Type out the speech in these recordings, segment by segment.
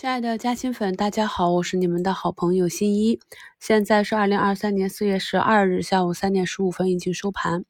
亲爱的嘉兴粉，大家好，我是你们的好朋友新一。现在是二零二三年四月十二日下午三点十五分，已经收盘。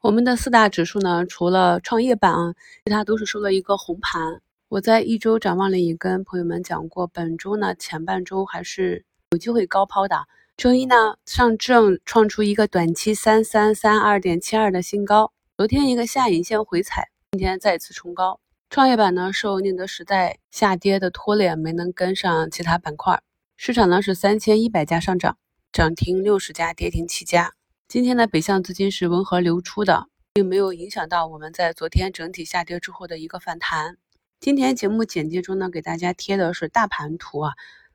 我们的四大指数呢，除了创业板啊，其他都是收了一个红盘。我在一周展望里也跟朋友们讲过，本周呢前半周还是有机会高抛的。周一呢，上证创出一个短期三三三二点七二的新高，昨天一个下影线回踩，今天再次冲高。创业板呢，受宁德时代下跌的拖累，没能跟上其他板块。市场呢是三千一百家上涨，涨停六十家，跌停七家。今天的北向资金是温和流出的，并没有影响到我们在昨天整体下跌之后的一个反弹。今天节目简介中呢，给大家贴的是大盘图啊，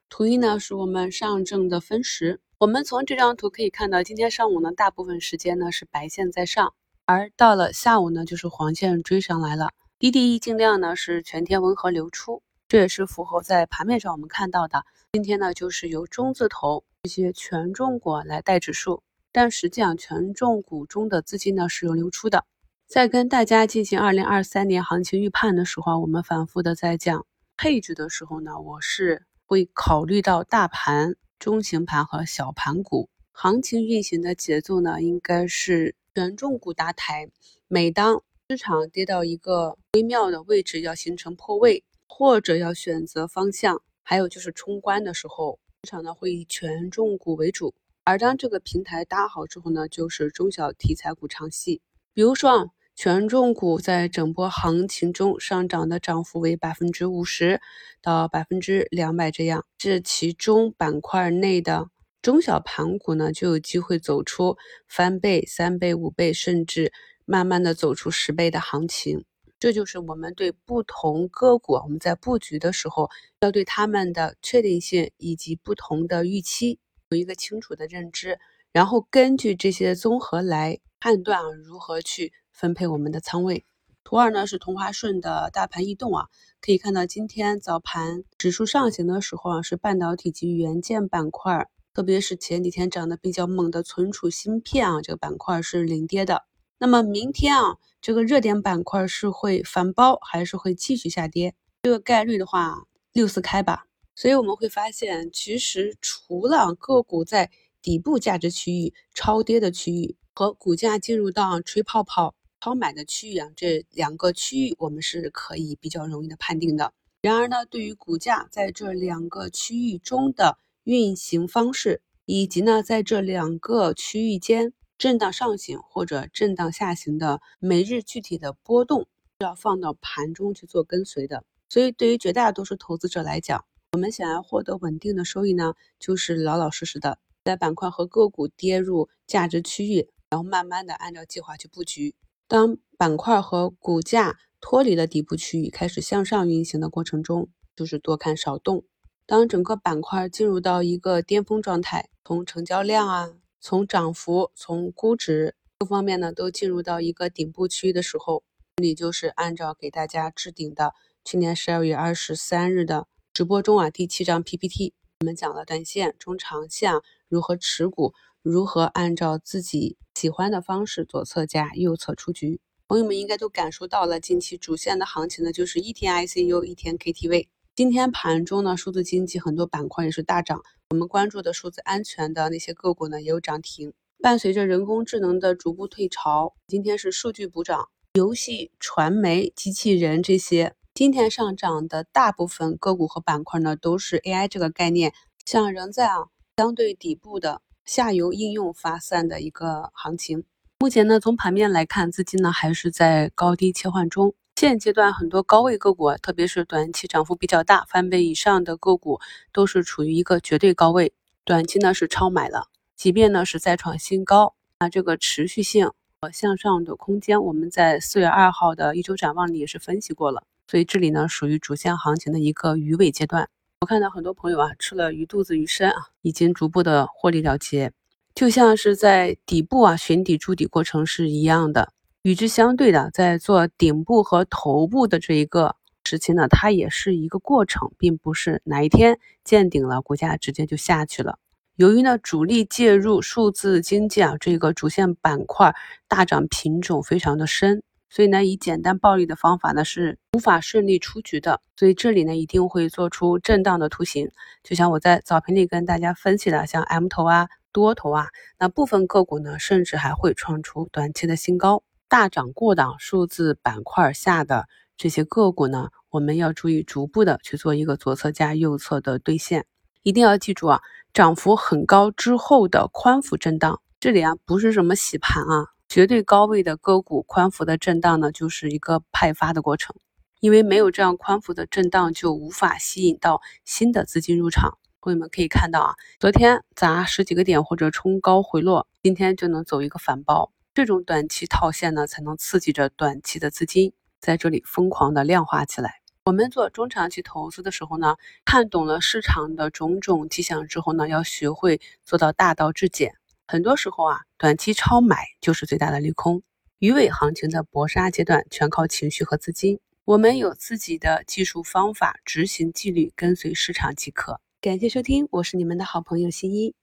图一呢是我们上证的分时。我们从这张图可以看到，今天上午呢，大部分时间呢是白线在上，而到了下午呢，就是黄线追上来了。滴滴净量呢是全天温和流出，这也是符合在盘面上我们看到的。今天呢就是由中字头这些权重股来带指数，但实际上权重股中的资金呢是有流出的。在跟大家进行二零二三年行情预判的时候，我们反复的在讲配置的时候呢，我是会考虑到大盘、中型盘和小盘股行情运行的节奏呢，应该是权重股搭台，每当。市场跌到一个微妙的位置，要形成破位，或者要选择方向，还有就是冲关的时候，市场呢会以权重股为主。而当这个平台搭好之后呢，就是中小题材股唱戏。比如说啊，权重股在整波行情中上涨的涨幅为百分之五十到百分之两百这样，这其中板块内的中小盘股呢，就有机会走出翻倍、三倍、五倍，甚至。慢慢的走出十倍的行情，这就是我们对不同个股，我们在布局的时候，要对他们的确定性以及不同的预期有一个清楚的认知，然后根据这些综合来判断啊，如何去分配我们的仓位。图二呢是同花顺的大盘异动啊，可以看到今天早盘指数上行的时候啊，是半导体及元件板块，特别是前几天涨得比较猛的存储芯片啊，这个板块是领跌的。那么明天啊，这个热点板块是会反包还是会继续下跌？这个概率的话，六四开吧。所以我们会发现，其实除了个股在底部价值区域超跌的区域和股价进入到吹泡泡超买的区域啊，这两个区域我们是可以比较容易的判定的。然而呢，对于股价在这两个区域中的运行方式，以及呢在这两个区域间。震荡上行或者震荡下行的每日具体的波动，是要放到盘中去做跟随的。所以，对于绝大多数投资者来讲，我们想要获得稳定的收益呢，就是老老实实的在板块和个股跌入价值区域，然后慢慢的按照计划去布局。当板块和股价脱离了底部区域，开始向上运行的过程中，就是多看少动。当整个板块进入到一个巅峰状态，从成交量啊。从涨幅、从估值各方面呢，都进入到一个顶部区域的时候，这里就是按照给大家置顶的去年十二月二十三日的直播中啊，第七张 PPT，我们讲了短线、中长线如何持股，如何按照自己喜欢的方式左侧加、右侧出局。朋友们应该都感受到了，近期主线的行情呢，就是一天 ICU，一天 KTV。今天盘中呢，数字经济很多板块也是大涨，我们关注的数字安全的那些个股呢也有涨停。伴随着人工智能的逐步退潮，今天是数据补涨，游戏、传媒、机器人这些今天上涨的大部分个股和板块呢，都是 AI 这个概念，像仍在啊相对底部的下游应用发散的一个行情。目前呢，从盘面来看，资金呢还是在高低切换中。现阶段很多高位个股，特别是短期涨幅比较大、翻倍以上的个股，都是处于一个绝对高位，短期呢是超买了。即便呢是再创新高，那这个持续性和向上的空间，我们在四月二号的一周展望里也是分析过了。所以这里呢属于主线行情的一个鱼尾阶段。我看到很多朋友啊吃了鱼肚子鱼身啊，已经逐步的获利了结，就像是在底部啊寻底筑底过程是一样的。与之相对的，在做顶部和头部的这一个时期呢，它也是一个过程，并不是哪一天见顶了，股价直接就下去了。由于呢，主力介入数字经济啊，这个主线板块大涨品种非常的深，所以呢，以简单暴力的方法呢是无法顺利出局的。所以这里呢一定会做出震荡的图形，就像我在早评里跟大家分析的，像 M 头啊、多头啊，那部分个股呢甚至还会创出短期的新高。大涨过档数字板块下的这些个股呢，我们要注意逐步的去做一个左侧加右侧的兑现。一定要记住啊，涨幅很高之后的宽幅震荡，这里啊不是什么洗盘啊。绝对高位的个股宽幅的震荡呢，就是一个派发的过程，因为没有这样宽幅的震荡，就无法吸引到新的资金入场。朋友们可以看到啊，昨天砸十几个点或者冲高回落，今天就能走一个反包，这种短期套现呢，才能刺激着短期的资金在这里疯狂的量化起来。我们做中长期投资的时候呢，看懂了市场的种种迹象之后呢，要学会做到大道至简。很多时候啊，短期超买就是最大的利空。鱼尾行情的搏杀阶段，全靠情绪和资金。我们有自己的技术方法，执行纪律，跟随市场即可。感谢收听，我是你们的好朋友新一。